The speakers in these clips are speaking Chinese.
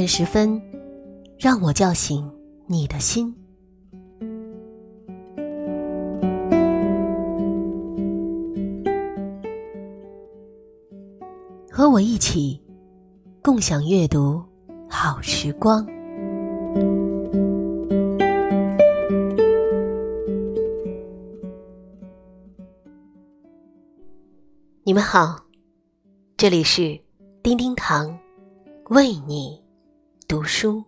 晨时分，让我叫醒你的心。和我一起共享阅读好时光。你们好，这里是叮叮堂，为你读书。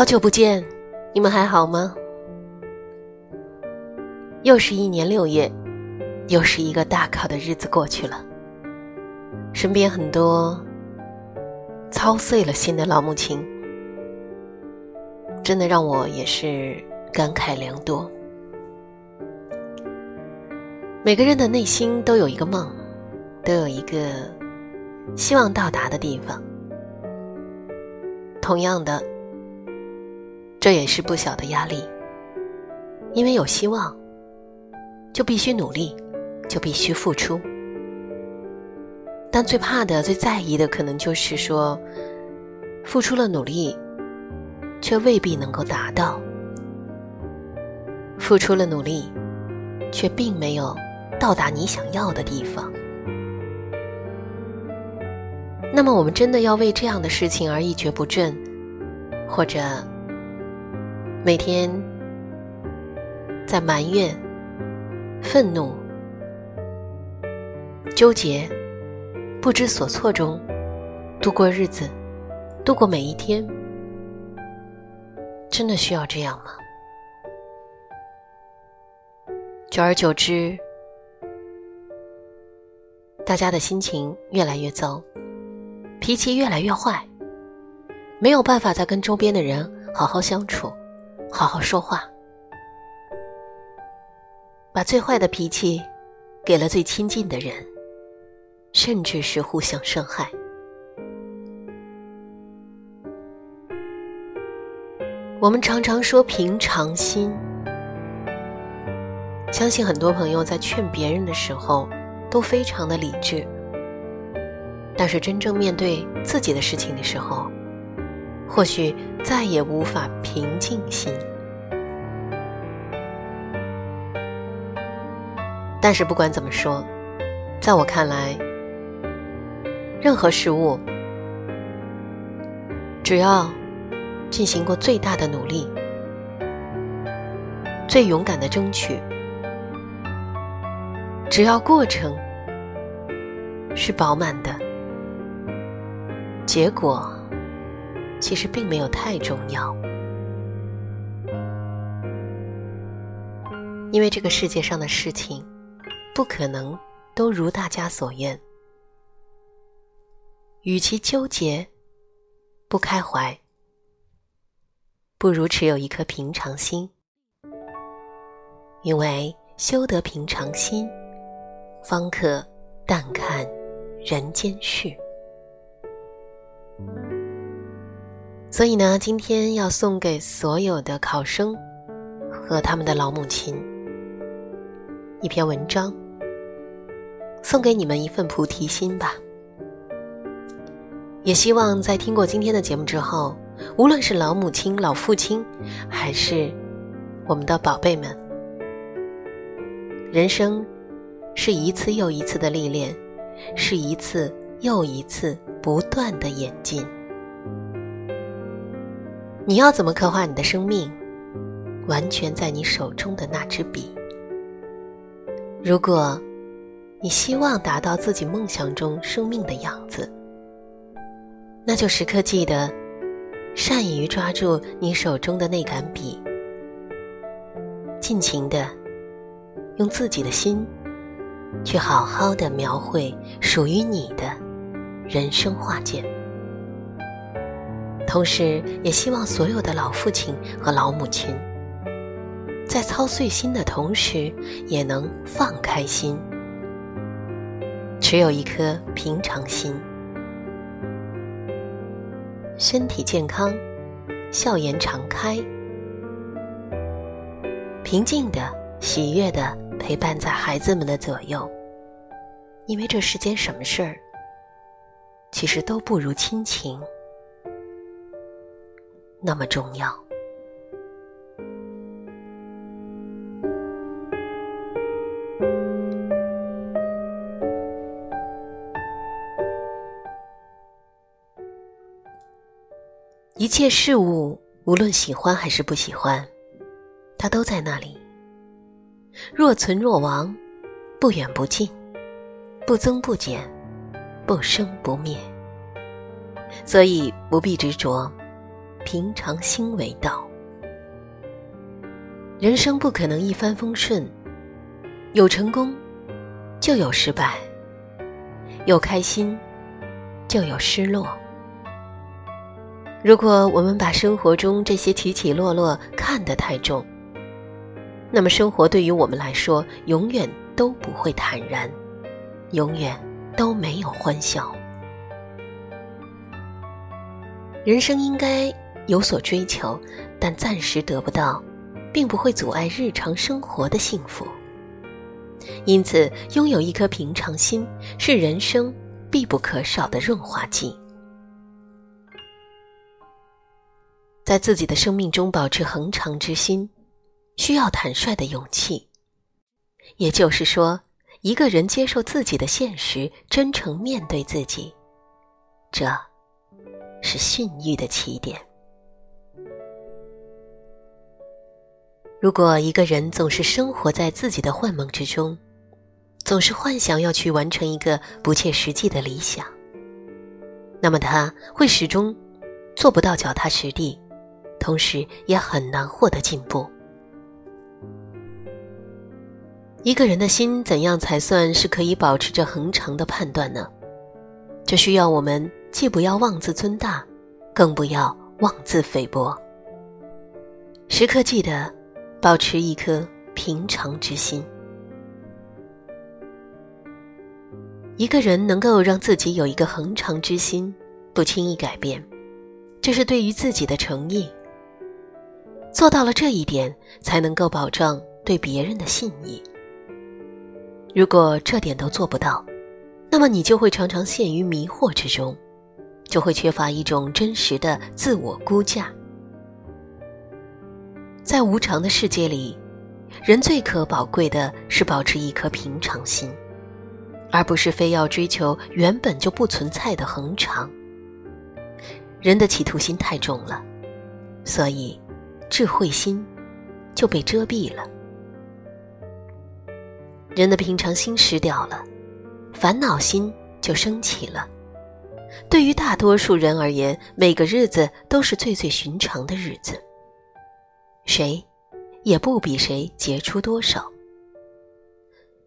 好久不见，你们还好吗？又是一年六月，又是一个大考的日子过去了。身边很多操碎了心的老母亲，真的让我也是感慨良多。每个人的内心都有一个梦，都有一个希望到达的地方。同样的。这也是不小的压力，因为有希望，就必须努力，就必须付出。但最怕的、最在意的，可能就是说，付出了努力，却未必能够达到；付出了努力，却并没有到达你想要的地方。那么，我们真的要为这样的事情而一蹶不振，或者？每天在埋怨、愤怒、纠结、不知所措中度过日子，度过每一天，真的需要这样吗？久而久之，大家的心情越来越糟，脾气越来越坏，没有办法再跟周边的人好好相处。好好说话，把最坏的脾气给了最亲近的人，甚至是互相伤害。我们常常说平常心，相信很多朋友在劝别人的时候都非常的理智，但是真正面对自己的事情的时候，或许。再也无法平静心，但是不管怎么说，在我看来，任何事物只要进行过最大的努力、最勇敢的争取，只要过程是饱满的，结果。其实并没有太重要，因为这个世界上的事情不可能都如大家所愿。与其纠结、不开怀，不如持有一颗平常心，因为修得平常心，方可淡看人间事。所以呢，今天要送给所有的考生和他们的老母亲一篇文章，送给你们一份菩提心吧。也希望在听过今天的节目之后，无论是老母亲、老父亲，还是我们的宝贝们，人生是一次又一次的历练，是一次又一次不断的演进。你要怎么刻画你的生命，完全在你手中的那支笔。如果你希望达到自己梦想中生命的样子，那就时刻记得，善于抓住你手中的那杆笔，尽情的用自己的心，去好好的描绘属于你的人生画卷。同时也希望所有的老父亲和老母亲，在操碎心的同时，也能放开心，持有一颗平常心，身体健康，笑颜常开，平静的、喜悦的陪伴在孩子们的左右。因为这世间什么事儿，其实都不如亲情。那么重要。一切事物，无论喜欢还是不喜欢，它都在那里。若存若亡，不远不近，不增不减，不生不灭。所以不必执着。平常心为道。人生不可能一帆风顺，有成功，就有失败；有开心，就有失落。如果我们把生活中这些起起落落看得太重，那么生活对于我们来说，永远都不会坦然，永远都没有欢笑。人生应该。有所追求，但暂时得不到，并不会阻碍日常生活的幸福。因此，拥有一颗平常心是人生必不可少的润滑剂。在自己的生命中保持恒常之心，需要坦率的勇气。也就是说，一个人接受自己的现实，真诚面对自己，这是信誉的起点。如果一个人总是生活在自己的幻梦之中，总是幻想要去完成一个不切实际的理想，那么他会始终做不到脚踏实地，同时也很难获得进步。一个人的心怎样才算是可以保持着恒常的判断呢？这需要我们既不要妄自尊大，更不要妄自菲薄，时刻记得。保持一颗平常之心。一个人能够让自己有一个恒常之心，不轻易改变，这是对于自己的诚意。做到了这一点，才能够保障对别人的信义。如果这点都做不到，那么你就会常常陷于迷惑之中，就会缺乏一种真实的自我估价。在无常的世界里，人最可宝贵的是保持一颗平常心，而不是非要追求原本就不存在的恒常。人的企图心太重了，所以智慧心就被遮蔽了。人的平常心失掉了，烦恼心就升起了。对于大多数人而言，每个日子都是最最寻常的日子。谁，也不比谁杰出多少。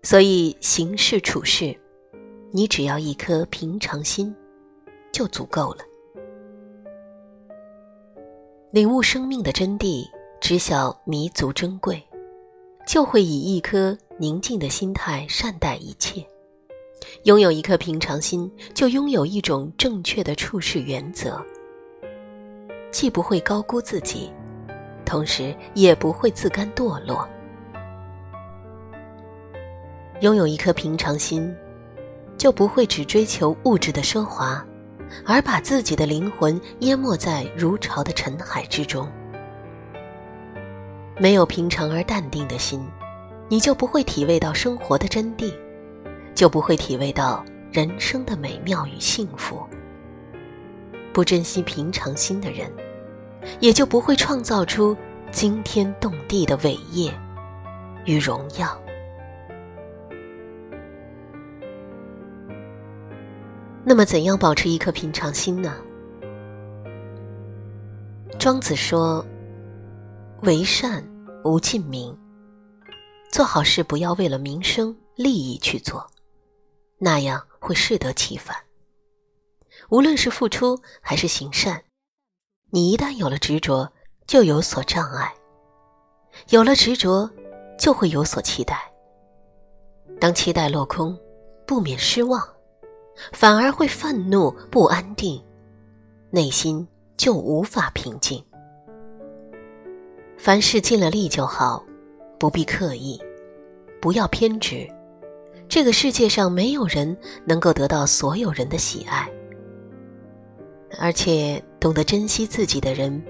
所以行事处事，你只要一颗平常心，就足够了。领悟生命的真谛，知晓弥足珍贵，就会以一颗宁静的心态善待一切。拥有一颗平常心，就拥有一种正确的处事原则，既不会高估自己。同时也不会自甘堕落。拥有一颗平常心，就不会只追求物质的奢华，而把自己的灵魂淹没在如潮的尘海之中。没有平常而淡定的心，你就不会体味到生活的真谛，就不会体味到人生的美妙与幸福。不珍惜平常心的人。也就不会创造出惊天动地的伟业与荣耀。那么，怎样保持一颗平常心呢？庄子说：“为善无尽名，做好事不要为了名声利益去做，那样会适得其反。无论是付出还是行善。”你一旦有了执着，就有所障碍；有了执着，就会有所期待。当期待落空，不免失望，反而会愤怒不安定，内心就无法平静。凡事尽了力就好，不必刻意，不要偏执。这个世界上没有人能够得到所有人的喜爱。而且懂得珍惜自己的人，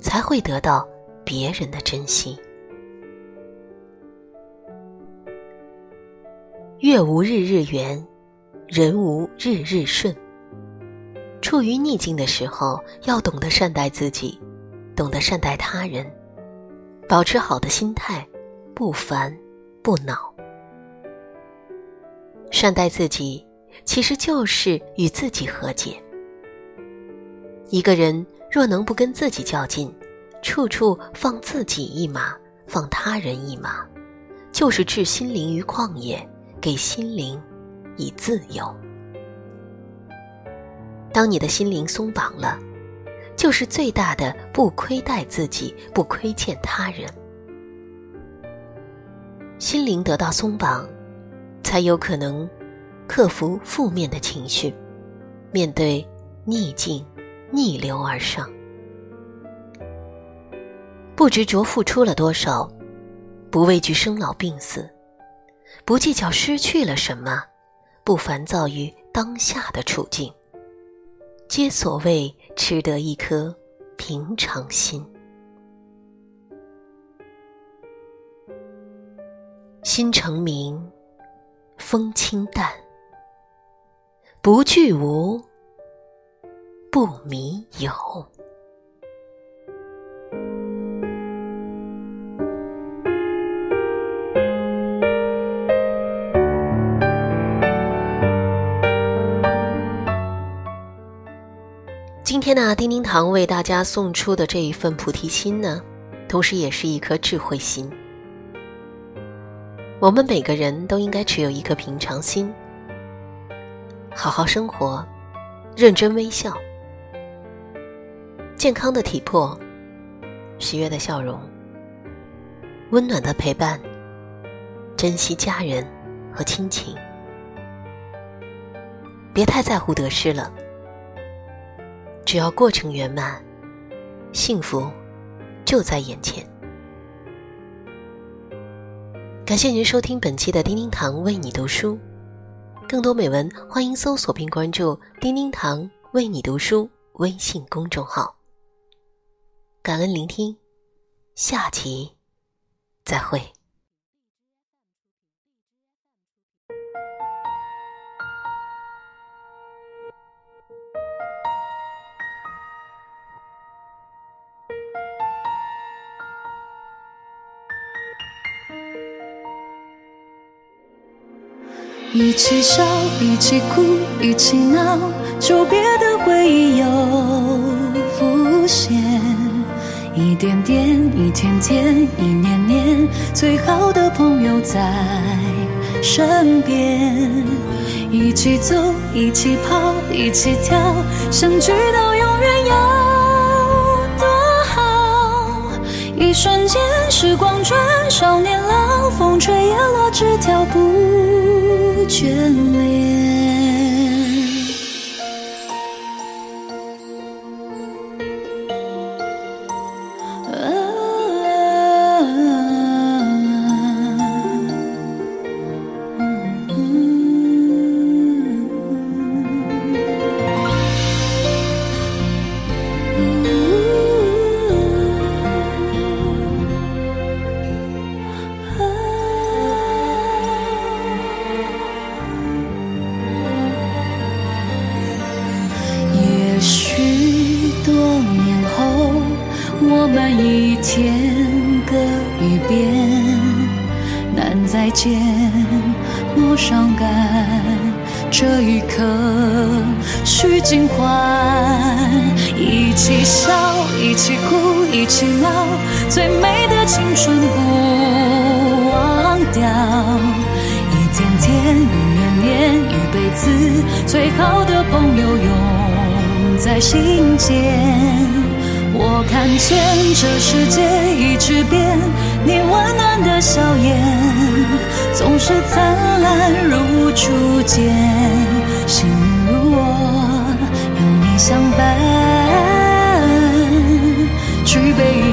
才会得到别人的珍惜。月无日日圆，人无日日顺。处于逆境的时候，要懂得善待自己，懂得善待他人，保持好的心态，不烦不恼。善待自己，其实就是与自己和解。一个人若能不跟自己较劲，处处放自己一马，放他人一马，就是置心灵于旷野，给心灵以自由。当你的心灵松绑了，就是最大的不亏待自己，不亏欠他人。心灵得到松绑，才有可能克服负面的情绪，面对逆境。逆流而上，不执着付出了多少，不畏惧生老病死，不计较失去了什么，不烦躁于当下的处境，皆所谓持得一颗平常心。心澄明，风清淡，不惧无。不迷有。今天呢，叮叮堂为大家送出的这一份菩提心呢，同时也是一颗智慧心。我们每个人都应该持有一颗平常心，好好生活，认真微笑。健康的体魄，喜悦的笑容，温暖的陪伴，珍惜家人和亲情，别太在乎得失了。只要过程圆满，幸福就在眼前。感谢您收听本期的叮叮堂为你读书，更多美文欢迎搜索并关注“叮叮堂为你读书”微信公众号。感恩聆听，下集再会。一起笑，一起哭，一起闹，久别的回忆又浮现。一点点，一天天，一年年，最好的朋友在身边，一起走，一起跑，一起跳，相聚到永远有多好？一瞬间，时光转，少年郎，风吹叶落，枝条不眷恋。最美的青春不忘掉。一天天一年年一辈子最好的朋友永在心间。我看见这世界一直变你温暖的笑颜总是灿烂如初见。幸运如我有你相伴举杯